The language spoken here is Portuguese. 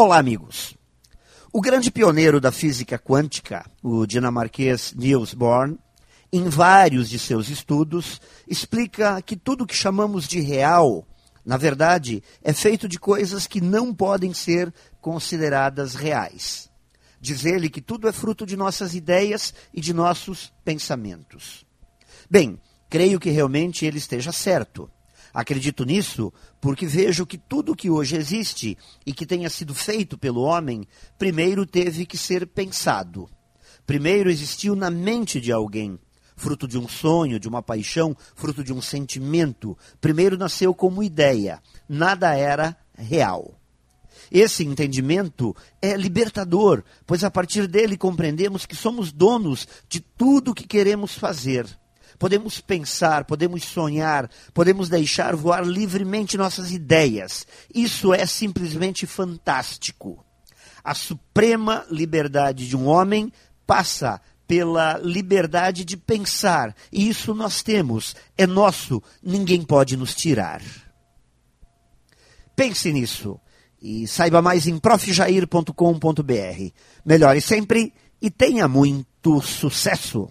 Olá, amigos. O grande pioneiro da física quântica, o dinamarquês Niels Bohr, em vários de seus estudos, explica que tudo que chamamos de real, na verdade, é feito de coisas que não podem ser consideradas reais. Diz ele que tudo é fruto de nossas ideias e de nossos pensamentos. Bem, creio que realmente ele esteja certo. Acredito nisso porque vejo que tudo que hoje existe e que tenha sido feito pelo homem, primeiro teve que ser pensado. Primeiro existiu na mente de alguém, fruto de um sonho, de uma paixão, fruto de um sentimento. Primeiro nasceu como ideia, nada era real. Esse entendimento é libertador, pois a partir dele compreendemos que somos donos de tudo o que queremos fazer podemos pensar, podemos sonhar, podemos deixar voar livremente nossas ideias. Isso é simplesmente fantástico. A suprema liberdade de um homem passa pela liberdade de pensar, e isso nós temos, é nosso, ninguém pode nos tirar. Pense nisso e saiba mais em profjair.com.br. Melhore sempre e tenha muito sucesso!